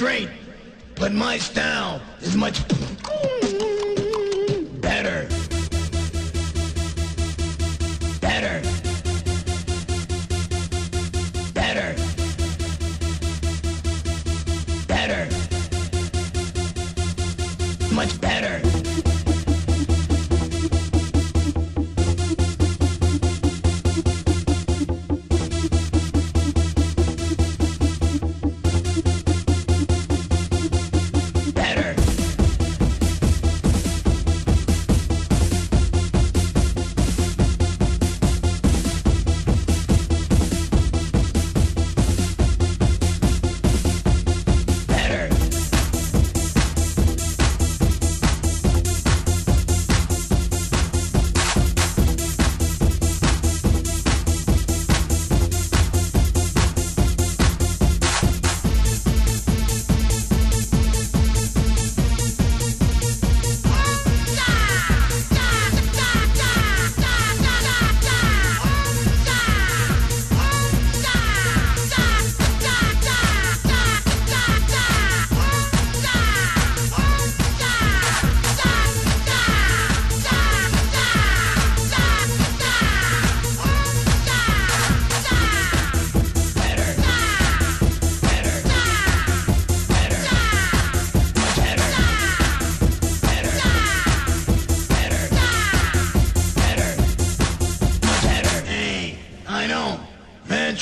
drain, but my style.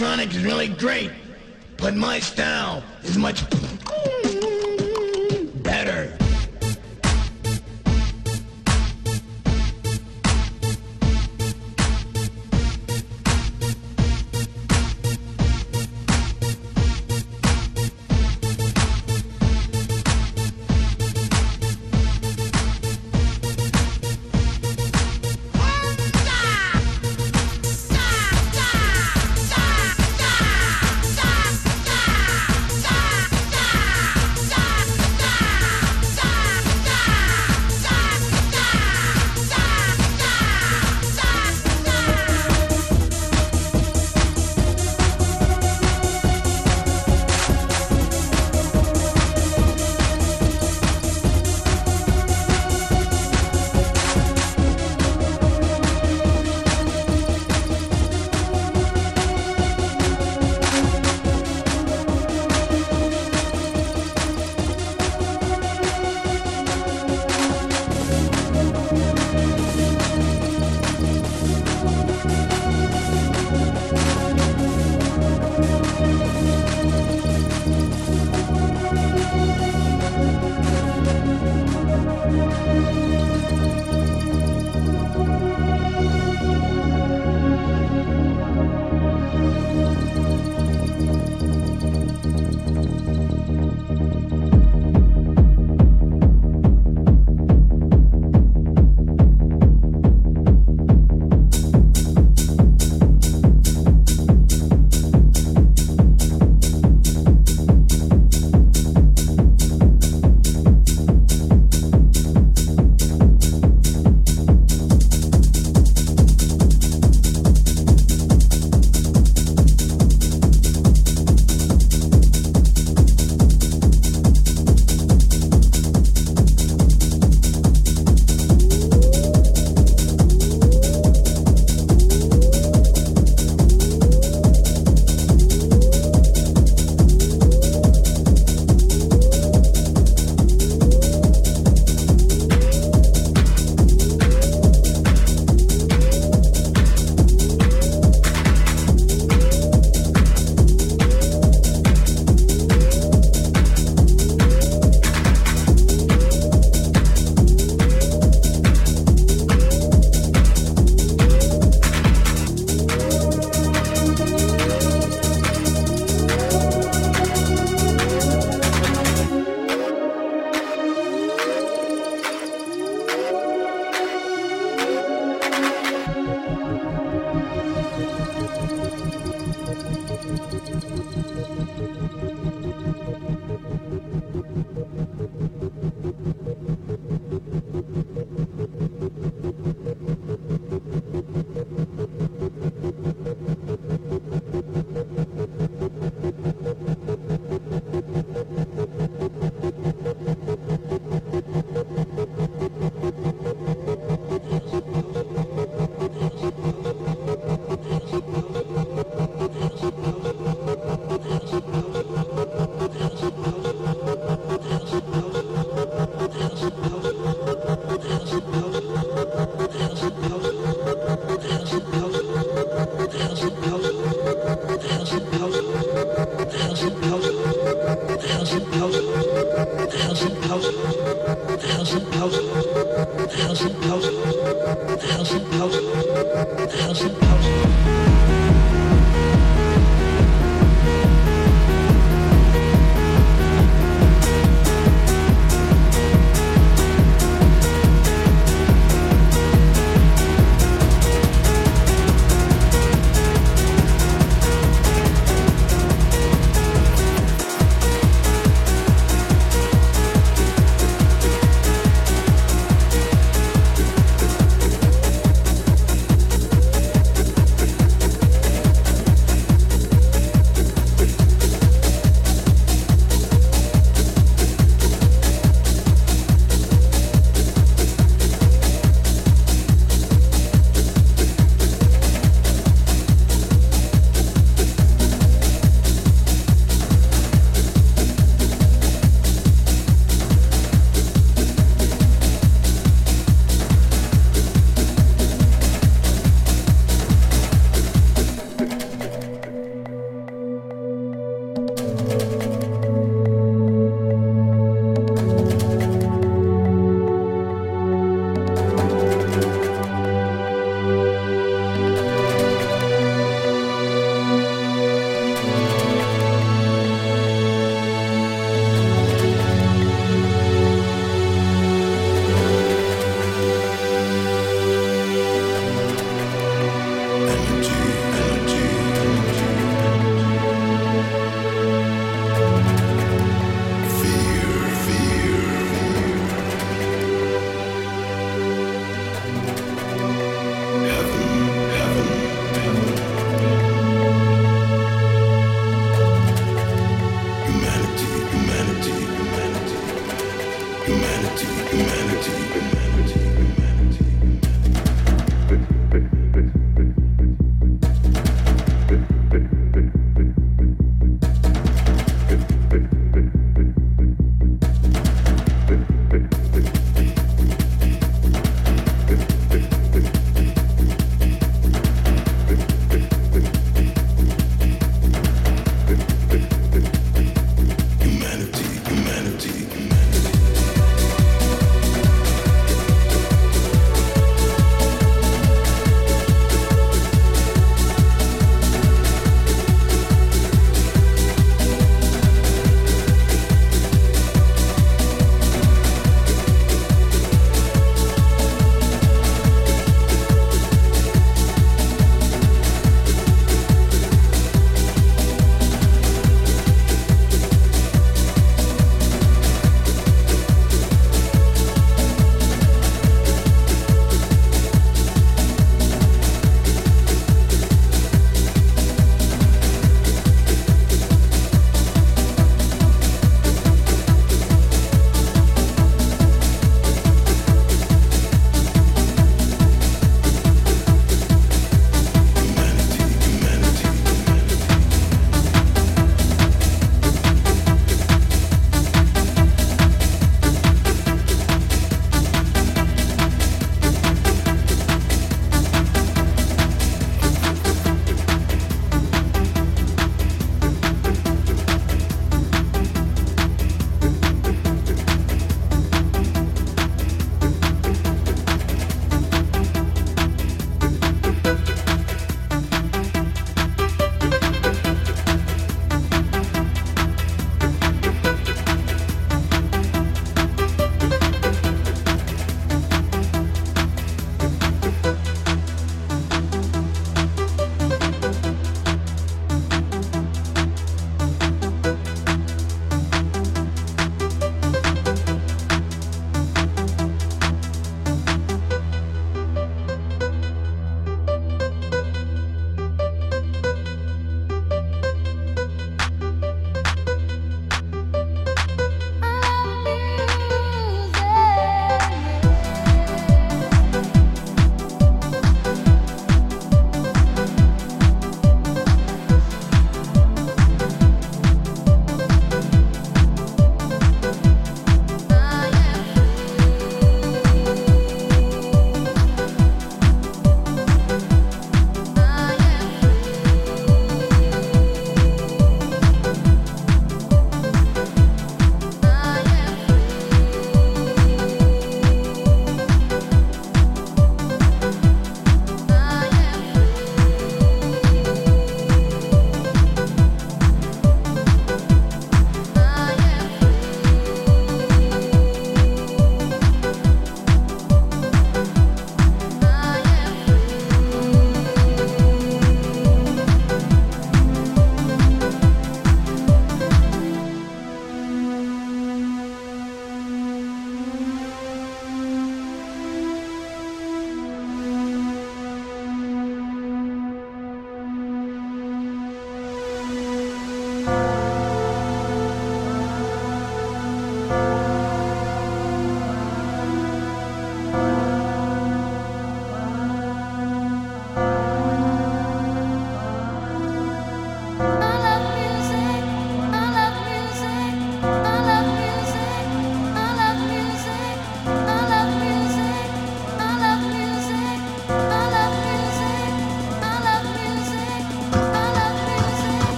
Is really great, but my style is much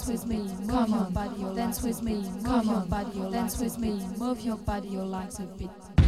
dance with me, come on, body, dance with me, come on, body, dance with me, move your body, your legs a bit.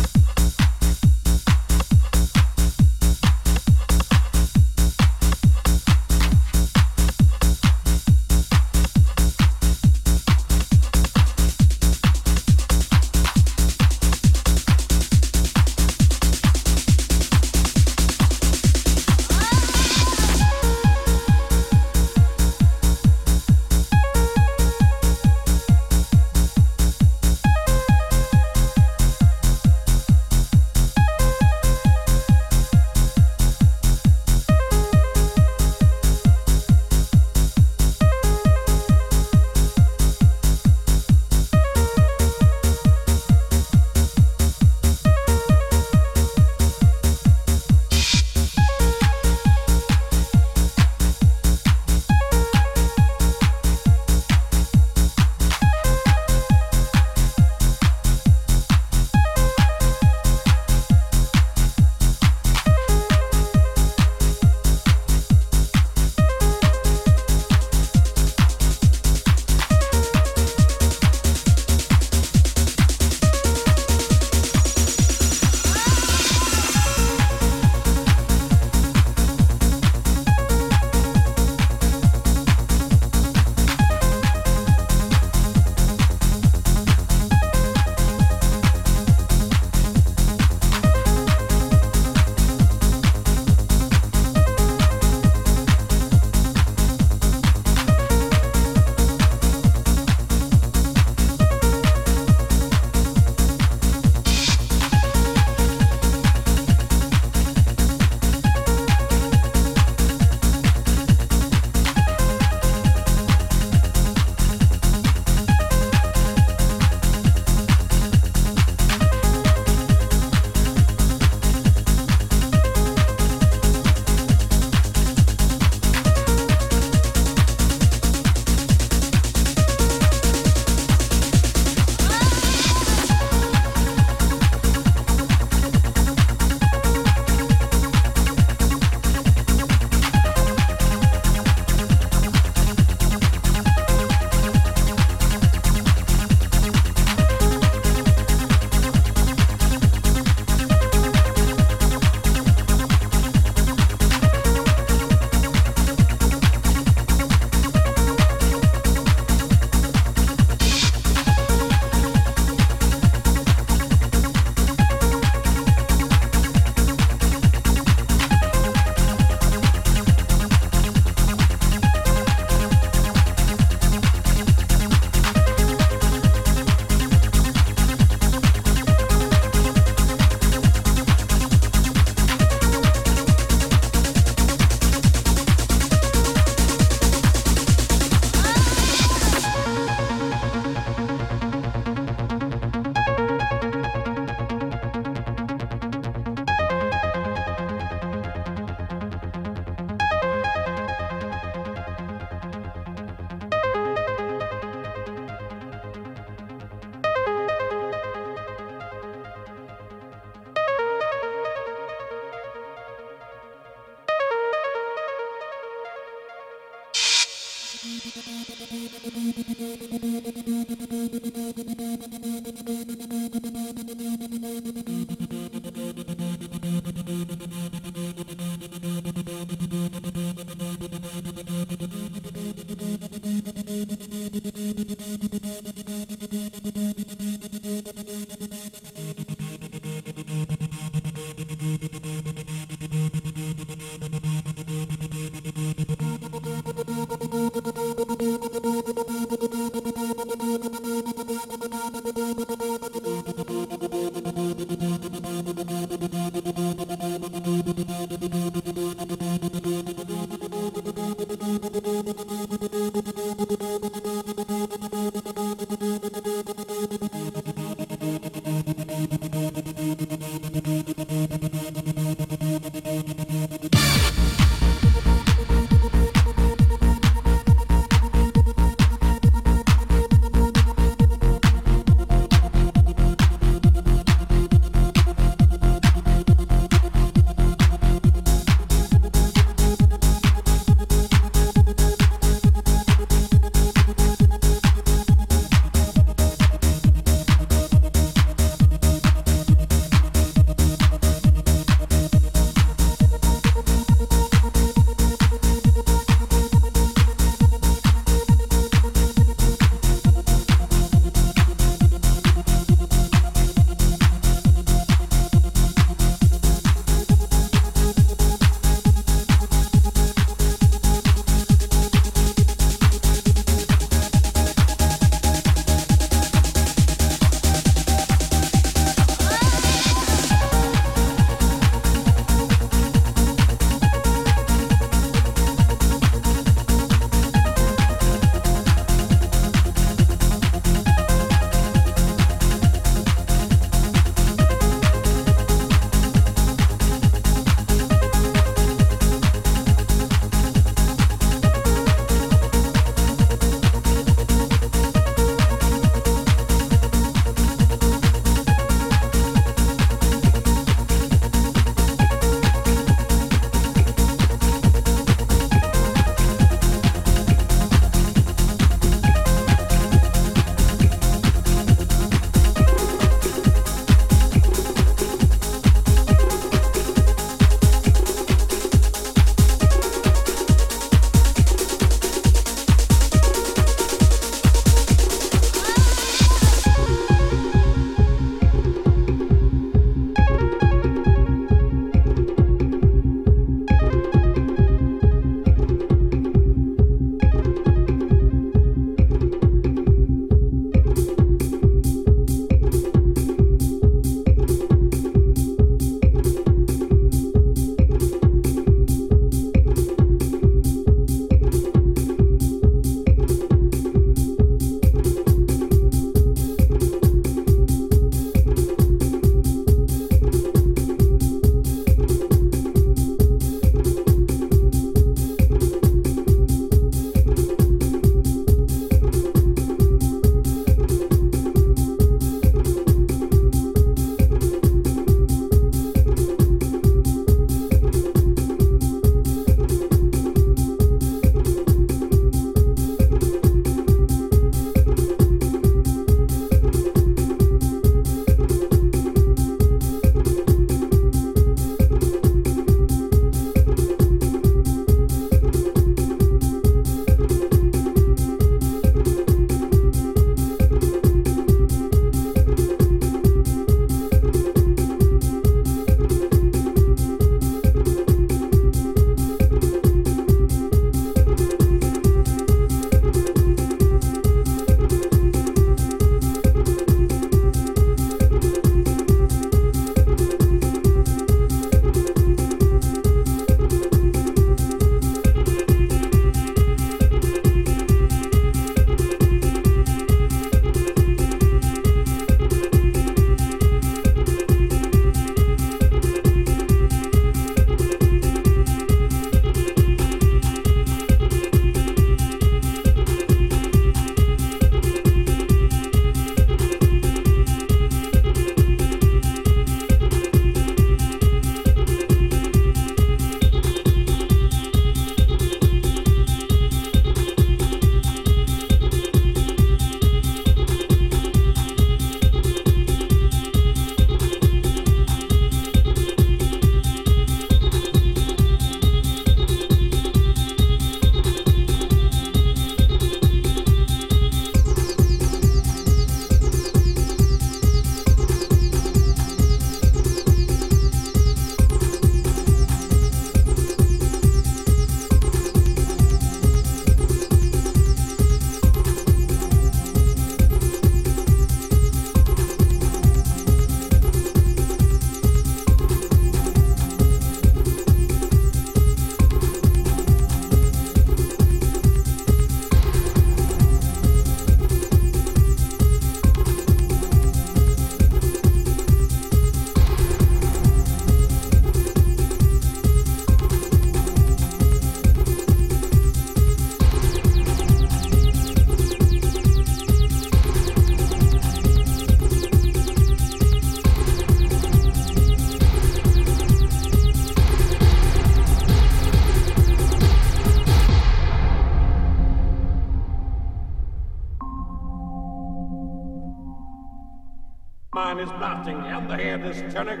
The head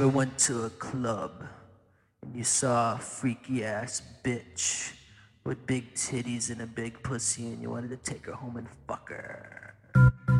ever went to a club and you saw a freaky ass bitch with big titties and a big pussy and you wanted to take her home and fuck her?